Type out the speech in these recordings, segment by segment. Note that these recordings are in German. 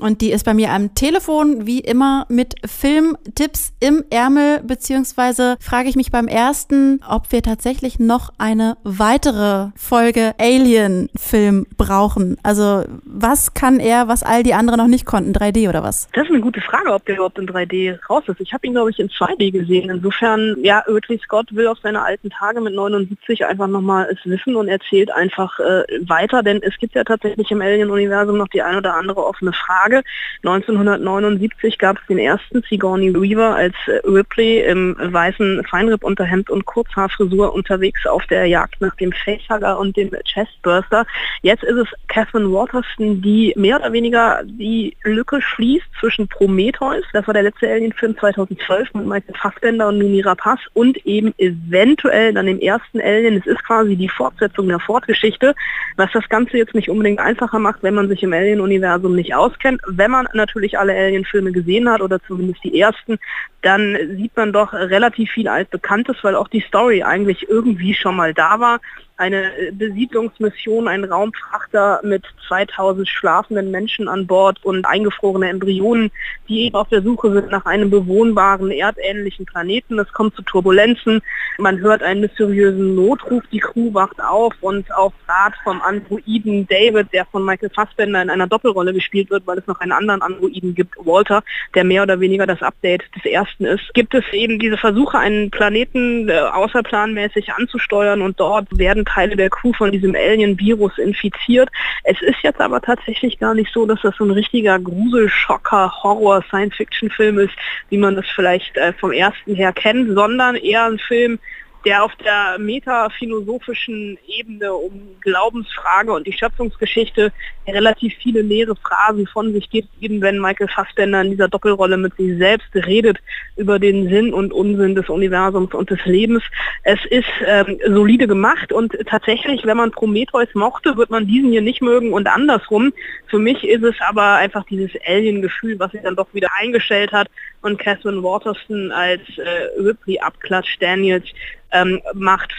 Und die ist bei mir am Telefon, wie immer, mit Filmtipps im Ärmel, beziehungsweise frage ich mich beim ersten, ob wir tatsächlich noch eine weitere Folge Alien-Film brauchen. Also, was kann er, was all die anderen noch nicht konnten? 3D oder was? Das ist eine gute Frage, ob der überhaupt in 3D raus ist. Ich habe ihn, glaube ich, in 2D gesehen. Insofern, ja, Ridley Scott will auf seine alten Tage mit 79 einfach nochmal es wissen und erzählt einfach äh, weiter, denn es gibt ja tatsächlich im Alien-Universum noch die ein oder andere offene Frage. Frage. 1979 gab es den ersten Sigourney Weaver als äh, Ripley im weißen Feinrippunterhemd und Kurzhaarfrisur unterwegs auf der Jagd nach dem Facehugger und dem Chestburster. Jetzt ist es Catherine Waterston, die mehr oder weniger die Lücke schließt zwischen Prometheus, das war der letzte Alien-Film 2012 mit Michael Fassbender und Mini Rapaz und eben eventuell dann dem ersten Alien. Es ist quasi die Fortsetzung der Fortgeschichte, was das Ganze jetzt nicht unbedingt einfacher macht, wenn man sich im Alien-Universum nicht auskennt wenn man natürlich alle Alien-Filme gesehen hat oder zumindest die ersten, dann sieht man doch relativ viel altbekanntes, weil auch die Story eigentlich irgendwie schon mal da war eine äh, Besiedlungsmission, ein Raumfrachter mit 2000 schlafenden Menschen an Bord und eingefrorene Embryonen, die eben auf der Suche sind nach einem bewohnbaren, erdähnlichen Planeten. Es kommt zu Turbulenzen, man hört einen mysteriösen Notruf, die Crew wacht auf und auf Rat vom Androiden David, der von Michael Fassbender in einer Doppelrolle gespielt wird, weil es noch einen anderen Androiden gibt, Walter, der mehr oder weniger das Update des ersten ist, gibt es eben diese Versuche, einen Planeten äh, außerplanmäßig anzusteuern und dort werden Teile der Crew von diesem Alien-Virus infiziert. Es ist jetzt aber tatsächlich gar nicht so, dass das so ein richtiger Gruselschocker, Horror, Science-Fiction-Film ist, wie man das vielleicht äh, vom ersten her kennt, sondern eher ein Film, der auf der metaphilosophischen Ebene um Glaubensfrage und die Schöpfungsgeschichte relativ viele leere Phrasen von sich gibt, eben wenn Michael Fassbender in dieser Doppelrolle mit sich selbst redet über den Sinn und Unsinn des Universums und des Lebens. Es ist ähm, solide gemacht und tatsächlich, wenn man Prometheus mochte, wird man diesen hier nicht mögen und andersrum. Für mich ist es aber einfach dieses Alien-Gefühl, was sich dann doch wieder eingestellt hat und Catherine Waterston als äh, Ripley abklatscht Daniels ähm, macht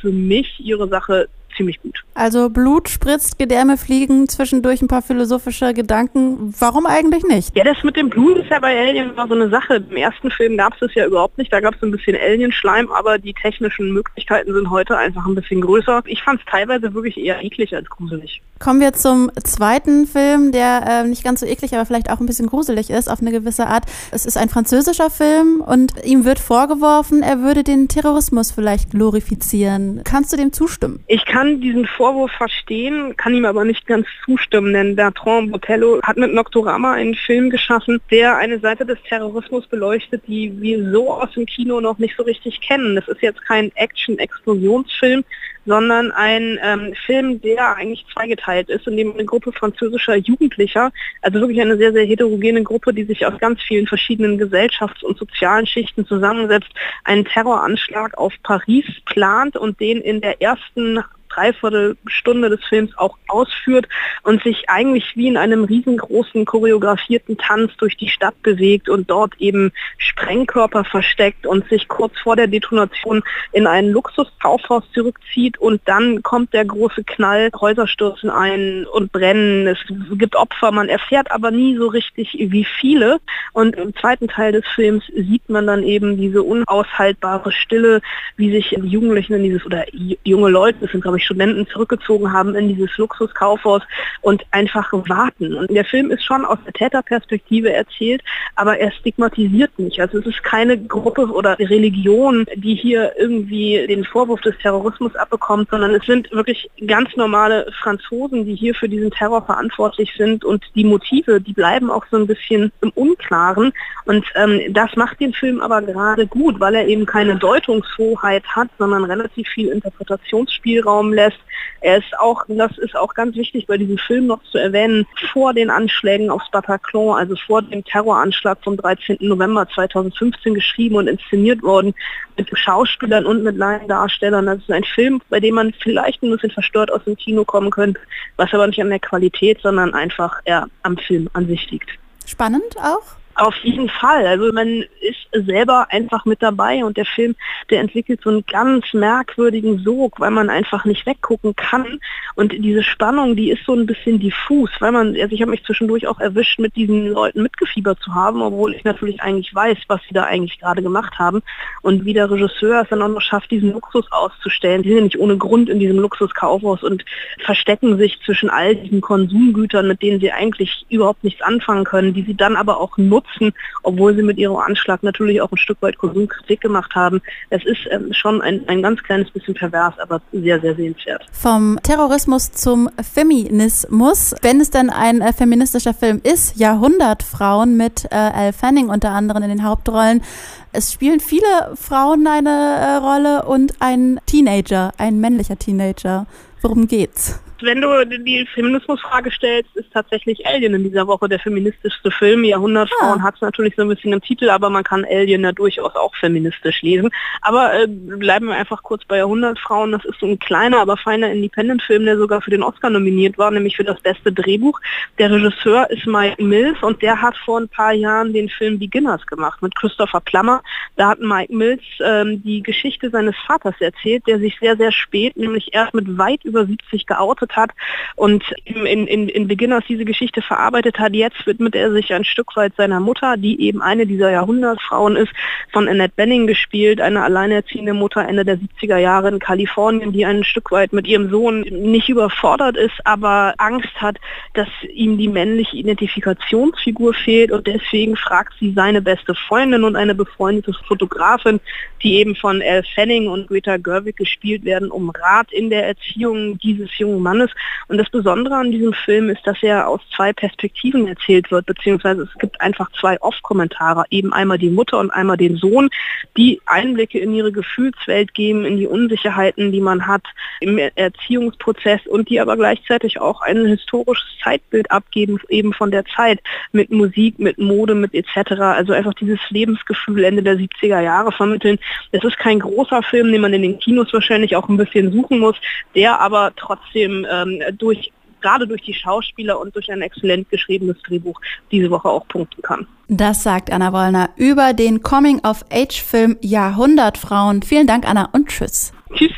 für mich ihre Sache ziemlich gut. Also Blut spritzt, Gedärme fliegen, zwischendurch ein paar philosophische Gedanken. Warum eigentlich nicht? Ja, das mit dem Blut ist ja bei Alien immer so eine Sache. Im ersten Film gab es das ja überhaupt nicht. Da gab es ein bisschen Alien-Schleim, aber die technischen Möglichkeiten sind heute einfach ein bisschen größer. Ich fand es teilweise wirklich eher eklig als gruselig. Kommen wir zum zweiten Film, der äh, nicht ganz so eklig, aber vielleicht auch ein bisschen gruselig ist auf eine gewisse Art. Es ist ein französischer Film und ihm wird vorgeworfen, er würde den Terrorismus vielleicht glorifizieren. Kannst du dem zustimmen? Ich kann kann diesen Vorwurf verstehen, kann ihm aber nicht ganz zustimmen, denn Bertrand Botello hat mit Nocturama einen Film geschaffen, der eine Seite des Terrorismus beleuchtet, die wir so aus dem Kino noch nicht so richtig kennen. Das ist jetzt kein Action-Explosionsfilm, sondern ein ähm, Film, der eigentlich zweigeteilt ist, in dem eine Gruppe französischer Jugendlicher, also wirklich eine sehr, sehr heterogene Gruppe, die sich aus ganz vielen verschiedenen Gesellschafts- und sozialen Schichten zusammensetzt, einen Terroranschlag auf Paris plant und den in der ersten Dreiviertelstunde des Films auch ausführt und sich eigentlich wie in einem riesengroßen choreografierten Tanz durch die Stadt bewegt und dort eben Sprengkörper versteckt und sich kurz vor der Detonation in ein Luxuskaufhaus zurückzieht und dann kommt der große Knall, Häuser stürzen ein und brennen, es gibt Opfer, man erfährt aber nie so richtig wie viele. Und im zweiten Teil des Films sieht man dann eben diese unaushaltbare Stille, wie sich die Jugendlichen in dieses oder junge Leute, das sind glaube ich Studenten zurückgezogen haben in dieses Luxuskaufhaus und einfach warten. Und der Film ist schon aus der Täterperspektive erzählt, aber er stigmatisiert nicht. Also es ist keine Gruppe oder Religion, die hier irgendwie den Vorwurf des Terrorismus abbekommt, sondern es sind wirklich ganz normale Franzosen, die hier für diesen Terror verantwortlich sind und die Motive, die bleiben auch so ein bisschen im Unklaren. Und ähm, das macht den Film aber gerade gut, weil er eben keine Deutungshoheit hat, sondern relativ viel Interpretationsspielraum lässt. Er ist auch, das ist auch ganz wichtig bei diesem Film noch zu erwähnen, vor den Anschlägen aufs Bataclan, also vor dem Terroranschlag vom 13. November 2015 geschrieben und inszeniert worden mit Schauspielern und mit Laiendarstellern. Das ist ein Film, bei dem man vielleicht ein bisschen verstört aus dem Kino kommen könnte, was aber nicht an der Qualität, sondern einfach eher am Film an sich liegt. Spannend auch? Auf jeden Fall. Also man ist selber einfach mit dabei und der Film, der entwickelt so einen ganz merkwürdigen Sog, weil man einfach nicht weggucken kann. Und diese Spannung, die ist so ein bisschen diffus, weil man, also ich habe mich zwischendurch auch erwischt, mit diesen Leuten mitgefiebert zu haben, obwohl ich natürlich eigentlich weiß, was sie da eigentlich gerade gemacht haben. Und wie der Regisseur es dann auch noch schafft, diesen Luxus auszustellen. Die sind nicht ohne Grund in diesem Luxuskaufhaus und verstecken sich zwischen all diesen Konsumgütern, mit denen sie eigentlich überhaupt nichts anfangen können, die sie dann aber auch nutzen nutzen, obwohl sie mit ihrem Anschlag natürlich auch ein Stück weit Konsumkritik gemacht haben. Es ist ähm, schon ein, ein ganz kleines bisschen pervers, aber sehr, sehr sehenswert. Vom Terrorismus zum Feminismus. Wenn es denn ein äh, feministischer Film ist, Jahrhundertfrauen mit äh, Elle Fanning unter anderem in den Hauptrollen. Es spielen viele Frauen eine äh, Rolle und ein Teenager, ein männlicher Teenager. Worum geht's? wenn du die Feminismusfrage stellst, ist tatsächlich Alien in dieser Woche der feministischste Film. Jahrhundertfrauen ah. hat es natürlich so ein bisschen im Titel, aber man kann Alien ja durchaus auch feministisch lesen. Aber äh, bleiben wir einfach kurz bei Jahrhundertfrauen. Das ist so ein kleiner, aber feiner Independent-Film, der sogar für den Oscar nominiert war, nämlich für das beste Drehbuch. Der Regisseur ist Mike Mills und der hat vor ein paar Jahren den Film Beginners gemacht mit Christopher Plummer. Da hat Mike Mills ähm, die Geschichte seines Vaters erzählt, der sich sehr, sehr spät, nämlich erst mit weit über 70 geoutet hat und in, in, in Beginners diese Geschichte verarbeitet hat. Jetzt widmet er sich ein Stück weit seiner Mutter, die eben eine dieser Jahrhundertfrauen ist, von Annette Benning gespielt, eine alleinerziehende Mutter Ende der 70er Jahre in Kalifornien, die ein Stück weit mit ihrem Sohn nicht überfordert ist, aber Angst hat, dass ihm die männliche Identifikationsfigur fehlt und deswegen fragt sie seine beste Freundin und eine befreundete Fotografin, die eben von Elle Fanning und Greta Gerwig gespielt werden, um Rat in der Erziehung dieses jungen Mannes. Und das Besondere an diesem Film ist, dass er aus zwei Perspektiven erzählt wird, beziehungsweise es gibt einfach zwei Off-Kommentare, eben einmal die Mutter und einmal den Sohn, die Einblicke in ihre Gefühlswelt geben, in die Unsicherheiten, die man hat im Erziehungsprozess und die aber gleichzeitig auch ein historisches Zeitbild abgeben, eben von der Zeit mit Musik, mit Mode, mit etc. Also einfach dieses Lebensgefühl Ende der 70er Jahre vermitteln. Es ist kein großer Film, den man in den Kinos wahrscheinlich auch ein bisschen suchen muss, der aber trotzdem ähm, durch gerade durch die Schauspieler und durch ein exzellent geschriebenes Drehbuch diese Woche auch punkten kann. Das sagt Anna Wollner über den Coming-of-Age-Film Jahrhundertfrauen. Vielen Dank, Anna, und tschüss. Tschüss.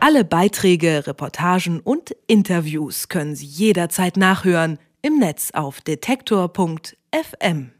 Alle Beiträge, Reportagen und Interviews können Sie jederzeit nachhören im Netz auf detektor.fm.